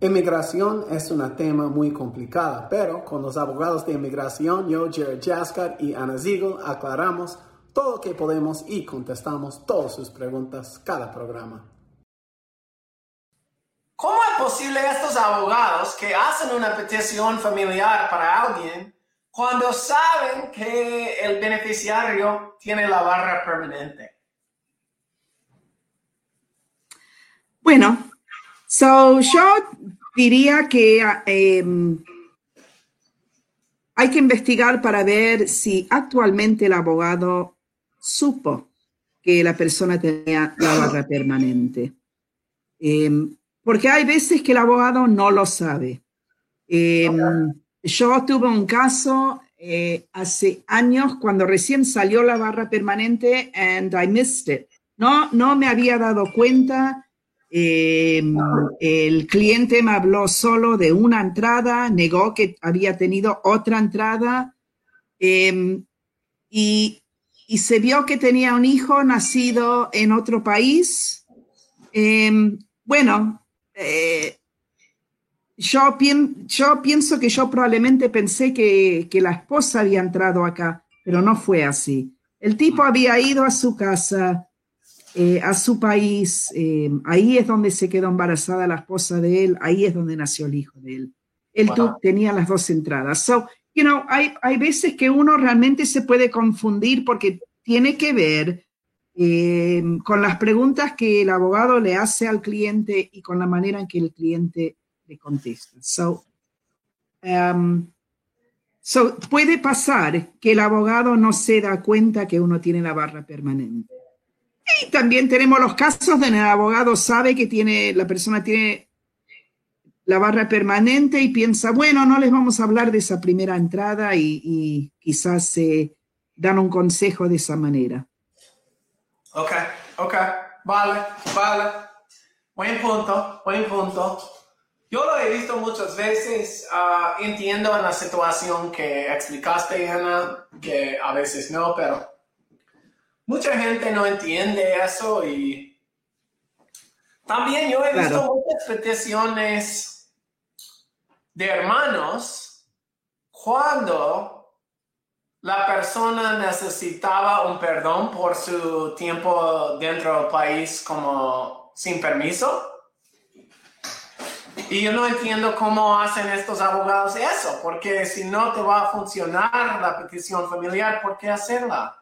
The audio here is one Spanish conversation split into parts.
Inmigración es un tema muy complicado, pero con los abogados de inmigración, yo, Jared Jaskar y Ana Ziegel, aclaramos todo lo que podemos y contestamos todas sus preguntas cada programa. ¿Cómo es posible estos abogados que hacen una petición familiar para alguien cuando saben que el beneficiario tiene la barra permanente? Bueno, So, yo diría que em, hay que investigar para ver si actualmente el abogado supo que la persona tenía la barra permanente. Em, porque hay veces que el abogado no lo sabe. Em, yo tuve un caso eh, hace años cuando recién salió la barra permanente and I missed it. No, no me había dado cuenta eh, el cliente me habló solo de una entrada, negó que había tenido otra entrada em, y, se vio que tenía un hijo nacido en otro país. Em, bueno, eh, yo, yo, pienso que yo probablemente pensé que la esposa había entrado acá, pero no fue así. El tipo había ido a su casa, eh, a su país, eh, ahí es donde se quedó embarazada la esposa de él, ahí es donde nació el hijo de él. Él tenía las dos entradas. So, you know, hay, hay veces que uno realmente se puede confundir porque tiene que ver eh, con las preguntas que el abogado le hace al cliente y con la manera en que el cliente le contesta. So, um, so, puede pasar que el abogado no se da cuenta que uno tiene la barra permanente. Y también tenemos los casos donde el abogado sabe que tiene, la persona tiene la barra permanente y piensa, bueno, no les vamos a hablar de esa primera entrada y, quizás se dan un consejo de esa manera. Ok, ok, vale, vale. Buen punto, buen punto. Yo lo he visto muchas veces, ah, entiendo en la situación que explicaste, Ana, que a veces no, pero mucha gente no entiende eso y también yo he visto muchas peticiones de hermanos cuando la persona necesitaba un perdón por su tiempo dentro del país como sin permiso. Y yo no entiendo cómo hacen estos abogados eso, porque si no te va a funcionar la petición familiar, ¿por qué hacerla?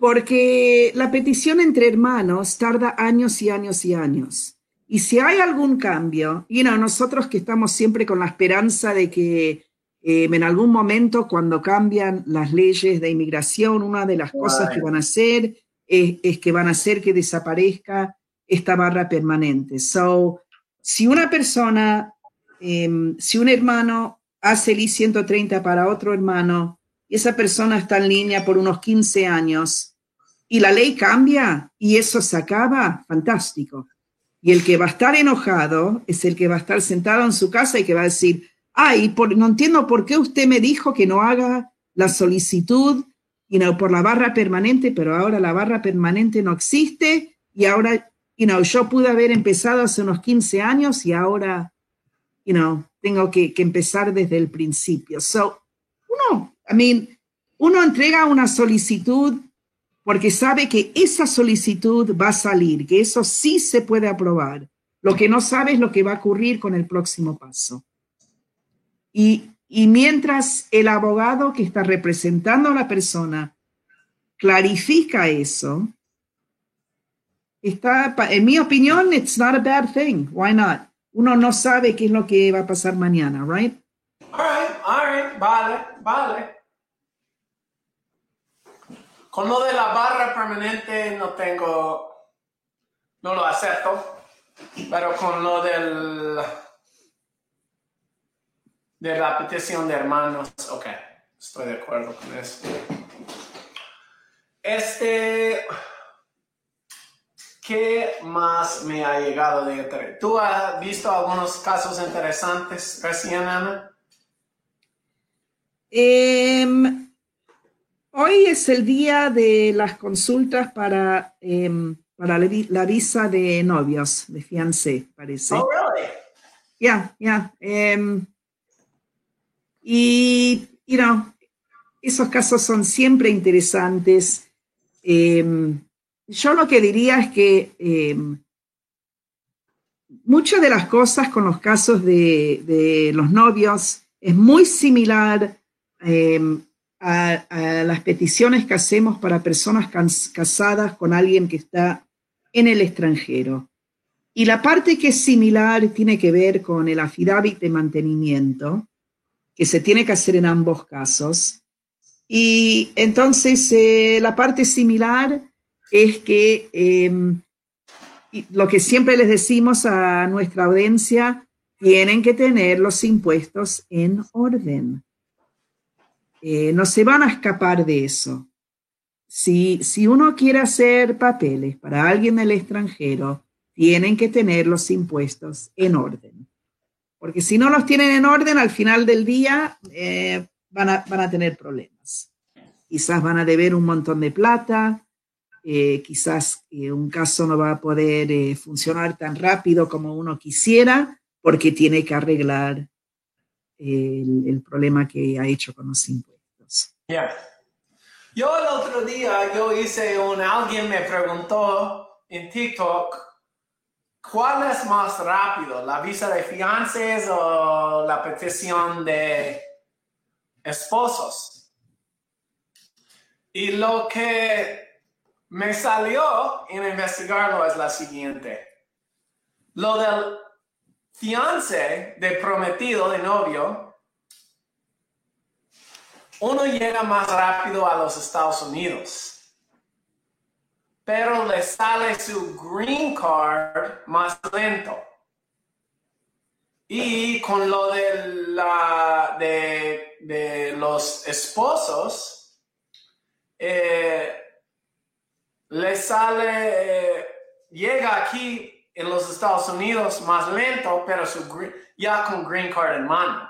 Porque la petición entre hermanos tarda años y años y años. Y si hay algún cambio, y no, nosotros que estamos siempre con la esperanza de que eh, en algún momento cuando cambian las leyes de inmigración, una de las cosas que van a hacer es, que van a hacer que desaparezca esta barra permanente. So, si una persona, em, si un hermano hace el I-130 para otro hermano, y esa persona está en línea por unos 15 años, y la ley cambia y eso se acaba, fantástico. Y el que va a estar enojado es el que va a estar sentado en su casa y que va a decir, ay, no entiendo por qué usted me dijo que no haga la solicitud y no por la barra permanente, pero ahora la barra permanente no existe y ahora, you know, yo pude haber empezado hace unos 15 años y ahora, you know, tengo que, que empezar desde el principio. So, uno, I mean, uno entrega una solicitud porque sabe que esa solicitud va a salir, que eso sí se puede aprobar. Lo que no sabe es lo que va a ocurrir con el próximo paso. Y, mientras el abogado que está representando a la persona clarifica eso, está, en mi opinión, it's not a bad thing. Why not? Uno no sabe qué es lo que va a pasar mañana, right? All right, all right, vale, vale. Con lo de la barra permanente no tengo, no lo acepto, pero con lo del, de la petición de hermanos, ok, estoy de acuerdo con eso. Este, ¿qué más me ha llegado de interés? ¿Tú has visto algunos casos interesantes recién, Ana? Eh, Hoy es el día de las consultas para, em, para la, visa de novios, de fiancé, parece. Oh, really? ya, ya. Em, y, you know, esos casos son siempre interesantes. Em, yo lo que diría es que muchas de las cosas con los casos de, los novios es muy similar a, las peticiones que hacemos para personas casadas con alguien que está en el extranjero. Y la parte que es similar tiene que ver con el affidavit de mantenimiento, que se tiene que hacer en ambos casos. Y entonces eh, la parte similar es que em, lo que siempre les decimos a nuestra audiencia, tienen que tener los impuestos en orden. Eh, no se van a escapar de eso. Si, si uno quiere hacer papeles para alguien del extranjero, tienen que tener los impuestos en orden. Porque si no los tienen en orden, al final del día eh, van, a, van, a, tener problemas. Quizás van a deber un montón de plata, eh, quizás un caso no va a poder funcionar tan rápido como uno quisiera porque tiene que arreglar el, el problema que ha hecho con los impuestos. Yeah. Yo el otro día, yo hice un, alguien me preguntó en TikTok, ¿cuál es más rápido, la visa de fiances o la petición de esposos? Y lo que me salió en investigarlo es la siguiente. Lo del fiance de prometido, de novio, uno llega más rápido a los Estados Unidos, pero le sale su green card más lento. Y con lo de, la, de, los esposos, eh, le sale, eh, llega aquí en los Estados Unidos más lento, pero su, ya con green card en mano.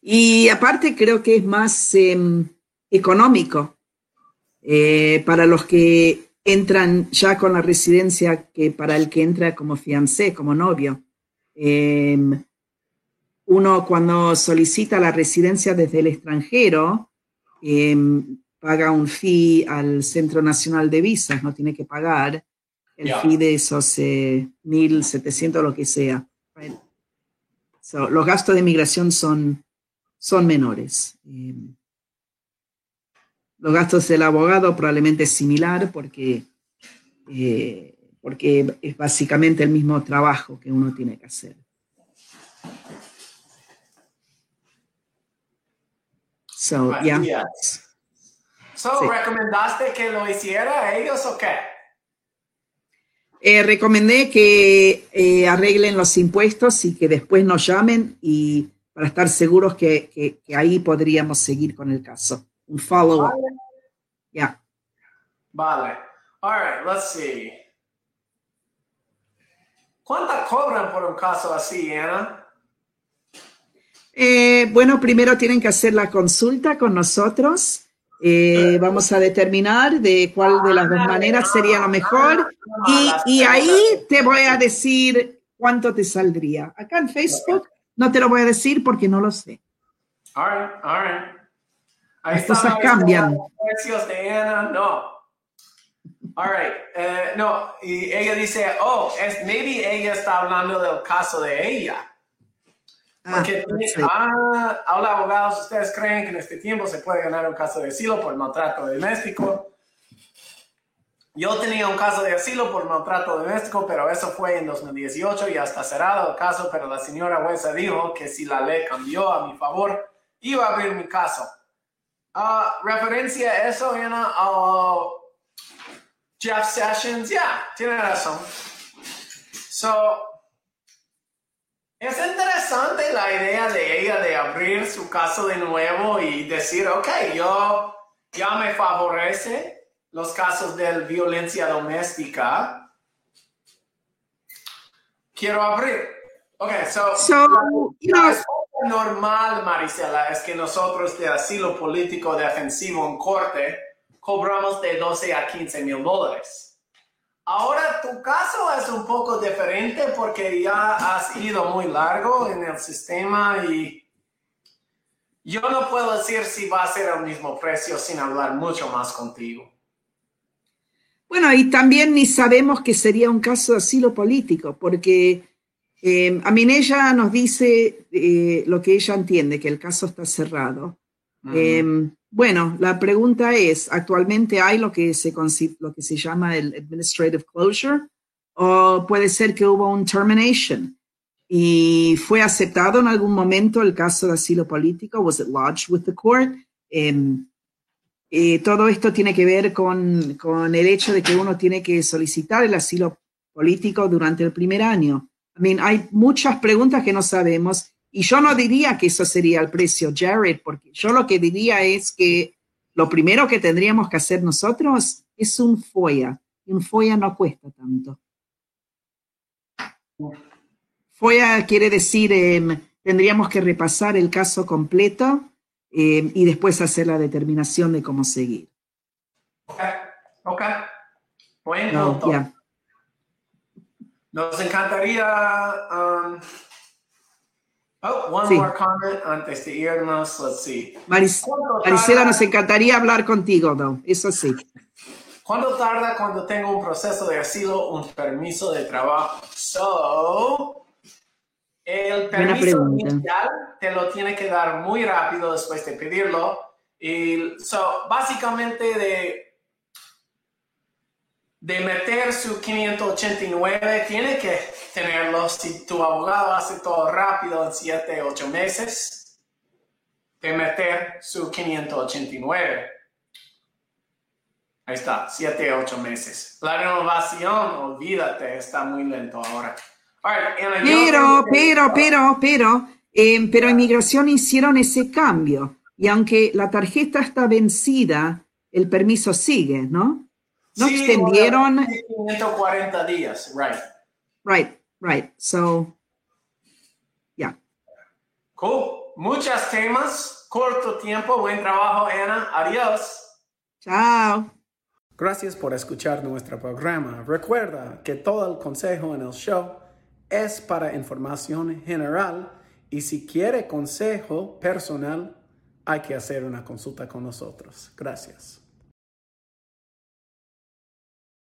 Y aparte creo que es más em, económico eh, para los que entran ya con la residencia que para el que entra como fiancé, como novio. Em, uno cuando solicita la residencia desde el extranjero, em, paga un fee al Centro Nacional de Visas, no tiene que pagar el fee de esos 1.700, eh, lo que sea. los gastos de migración son, son menores. Em, los gastos del abogado probablemente es similar porque, eh, porque es básicamente el mismo trabajo que uno tiene que hacer. So, yeah. So, ¿recomendaste que lo hiciera ellos o qué? Eh, recomendé que eh, arreglen los impuestos y que después nos llamen y para estar seguros que, ahí podríamos seguir con el caso. Un follow-up. Vale. Yeah. Vale. All right, let's see. ¿Cuánto cobran por un caso así, Ana? Eh, bueno, primero tienen que hacer la consulta con nosotros eh, vamos a determinar de cuál de las dos maneras sería lo mejor y, ahí te voy a decir cuánto te saldría. Acá en Facebook no te lo voy a decir porque no lo sé. All right, all right. Las cosas cambian. Precios de Ana, no. All right. Eh, no, y ella dice, oh, es, maybe ella está hablando del caso de ella. Ah, Porque, ah, hola abogados, ¿ustedes creen que en este tiempo se puede ganar un caso de asilo por maltrato doméstico? Yo tenía un caso de asilo por maltrato doméstico, pero eso fue en 2018 y hasta cerrado el caso, pero la señora jueza dijo que si la ley cambió a mi favor, iba a abrir mi caso. Uh, referencia a eso, Ana, a Jeff Sessions, ya, tiene razón. So, es interesante la idea de ella de abrir su caso de nuevo y decir, ok, yo ya me favorece los casos de violencia doméstica. Quiero abrir. Ok, so, la, normal, Marisela, es que nosotros de asilo político defensivo en corte cobramos de 12 a 15 mil dólares. Ahora tu caso es un poco diferente porque ya has ido muy largo en el sistema y yo no puedo decir si va a ser el mismo precio sin hablar mucho más contigo. Bueno, y también ni sabemos que sería un caso de asilo político, porque eh, Aminella nos dice eh, lo que ella entiende, que el caso está cerrado. Eh, bueno, la pregunta es, ¿actualmente hay lo que, se, lo que se llama el administrative closure? ¿O puede ser que hubo un termination? ¿Y fue aceptado en algún momento el caso de asilo político? ¿Was it lodged with the court? Em, eh, todo esto tiene que ver con, con, el hecho de que uno tiene que solicitar el asilo político durante el primer año. I mean, hay muchas preguntas que no sabemos y yo no diría que eso sería el precio, Jared, porque yo lo que diría es que lo primero que tendríamos que hacer nosotros es un FOIA. Y un FOIA no cuesta tanto. FOIA quiere decir, eh, tendríamos que repasar el caso completo eh, y después hacer la determinación de cómo seguir. Ok, ok. Bueno, no, nos encantaría um, Oh, one more comment antes de irnos. Let's see. Marisela, nos encantaría hablar contigo, ¿no? Eso sí. ¿Cuánto tarda cuando tengo un proceso de asilo, un permiso de trabajo? So, el permiso inicial te lo tiene que dar muy rápido después de pedirlo. Y so, básicamente de de meter su 589, tiene que tenerlo. Si tu abogado hace todo rápido en 7, 8 meses, de meter su 589. Ahí está, 7, 8 meses. La renovación, olvídate, está muy lento ahora. pero, pero, pero, pero, eh, pero inmigración hicieron ese cambio. Y aunque la tarjeta está vencida, el permiso sigue, ¿no? No sí, extendieron. 140 días, right. Right, right. So, yeah. Cool. Muchos temas, corto tiempo, buen trabajo, Ana. Adiós. Chao. Gracias por escuchar nuestro programa. Recuerda que todo el consejo en el show es para información general y si quiere consejo personal, hay que hacer una consulta con nosotros. Gracias.